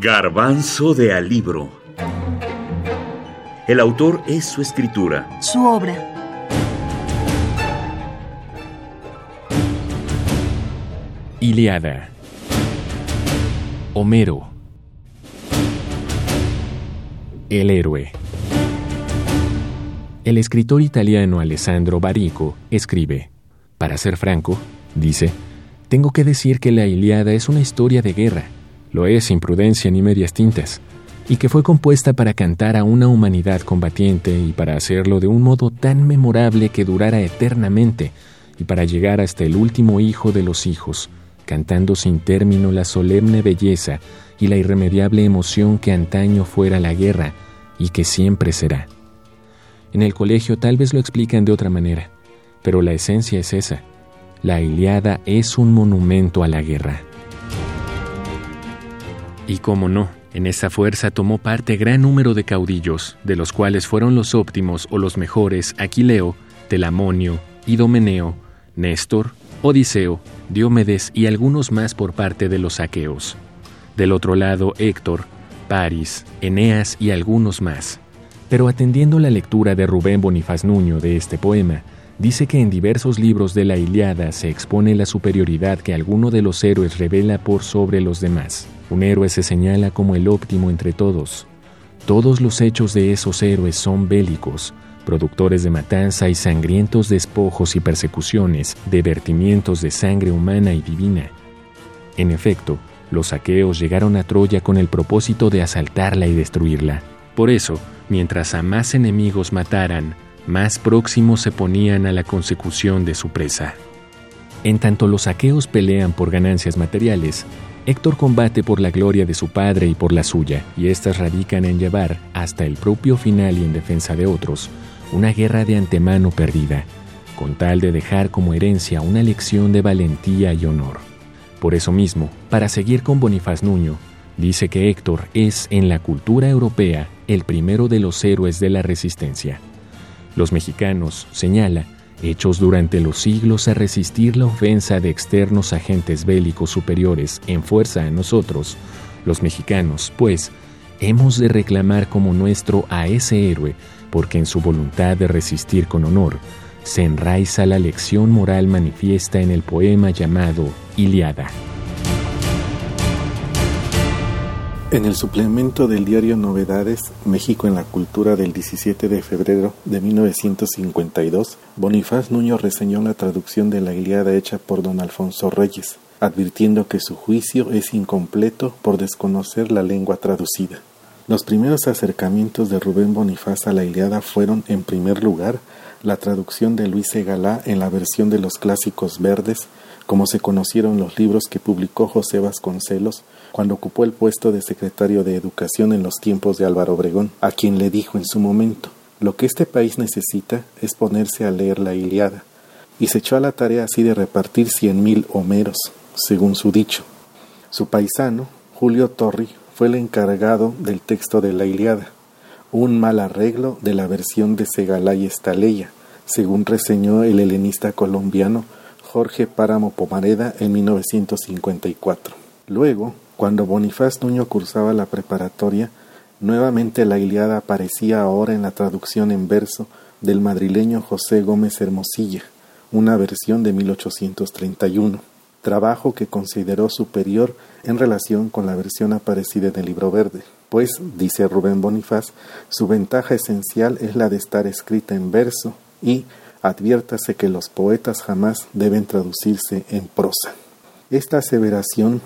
Garbanzo de Alibro. El autor es su escritura. Su obra. Iliada. Homero. El héroe. El escritor italiano Alessandro Barico escribe, Para ser franco, dice, tengo que decir que la Iliada es una historia de guerra lo es sin prudencia ni medias tintas, y que fue compuesta para cantar a una humanidad combatiente y para hacerlo de un modo tan memorable que durara eternamente, y para llegar hasta el último hijo de los hijos, cantando sin término la solemne belleza y la irremediable emoción que antaño fuera la guerra y que siempre será. En el colegio tal vez lo explican de otra manera, pero la esencia es esa. La Iliada es un monumento a la guerra. Y cómo no, en esa fuerza tomó parte gran número de caudillos, de los cuales fueron los óptimos o los mejores Aquileo, Telamonio, Idomeneo, Néstor, Odiseo, Diomedes y algunos más por parte de los aqueos. Del otro lado, Héctor, Paris, Eneas y algunos más. Pero atendiendo la lectura de Rubén Bonifaz Nuño de este poema, dice que en diversos libros de la Iliada se expone la superioridad que alguno de los héroes revela por sobre los demás. Un héroe se señala como el óptimo entre todos. Todos los hechos de esos héroes son bélicos, productores de matanza y sangrientos despojos y persecuciones, de vertimientos de sangre humana y divina. En efecto, los aqueos llegaron a Troya con el propósito de asaltarla y destruirla. Por eso, mientras a más enemigos mataran, más próximos se ponían a la consecución de su presa. En tanto los aqueos pelean por ganancias materiales, Héctor combate por la gloria de su padre y por la suya, y éstas radican en llevar, hasta el propio final y en defensa de otros, una guerra de antemano perdida, con tal de dejar como herencia una lección de valentía y honor. Por eso mismo, para seguir con Bonifaz Nuño, dice que Héctor es, en la cultura europea, el primero de los héroes de la resistencia. Los mexicanos, señala, hechos durante los siglos a resistir la ofensa de externos agentes bélicos superiores en fuerza a nosotros, los mexicanos, pues, hemos de reclamar como nuestro a ese héroe, porque en su voluntad de resistir con honor, se enraiza la lección moral manifiesta en el poema llamado Iliada. En el suplemento del diario Novedades México en la Cultura del 17 de febrero de 1952, Bonifaz Nuño reseñó la traducción de la Iliada hecha por don Alfonso Reyes, advirtiendo que su juicio es incompleto por desconocer la lengua traducida. Los primeros acercamientos de Rubén Bonifaz a la Iliada fueron, en primer lugar, la traducción de Luis Egalá en la versión de los clásicos verdes, como se conocieron los libros que publicó José Vasconcelos cuando ocupó el puesto de secretario de Educación en los tiempos de Álvaro Obregón, a quien le dijo en su momento lo que este país necesita es ponerse a leer la Iliada, y se echó a la tarea así de repartir cien mil Homeros, según su dicho. Su paisano, Julio Torri, fue el encargado del texto de la Iliada, un mal arreglo de la versión de Segalay Estaleya, según reseñó el helenista colombiano Jorge Páramo Pomareda en 1954. Luego, cuando Bonifaz Nuño cursaba la preparatoria, nuevamente la Iliada aparecía ahora en la traducción en verso del madrileño José Gómez Hermosilla, una versión de 1831, trabajo que consideró superior en relación con la versión aparecida en el libro verde, pues, dice Rubén Bonifaz, su ventaja esencial es la de estar escrita en verso y adviértase que los poetas jamás deben traducirse en prosa. Esta aseveración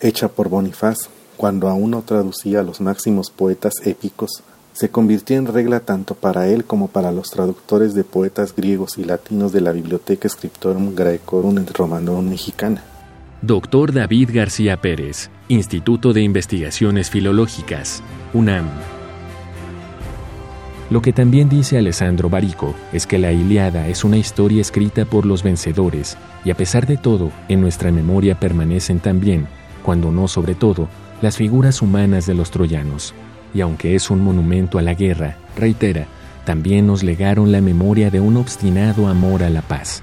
hecha por Bonifaz, cuando aún no traducía a los máximos poetas épicos, se convirtió en regla tanto para él como para los traductores de poetas griegos y latinos de la Biblioteca Scriptorum Graecorum et Romanum mexicana. Doctor David García Pérez, Instituto de Investigaciones Filológicas, UNAM. Lo que también dice Alessandro Barico es que la Iliada es una historia escrita por los vencedores y a pesar de todo, en nuestra memoria permanecen también cuando no sobre todo, las figuras humanas de los troyanos. Y aunque es un monumento a la guerra, reitera, también nos legaron la memoria de un obstinado amor a la paz.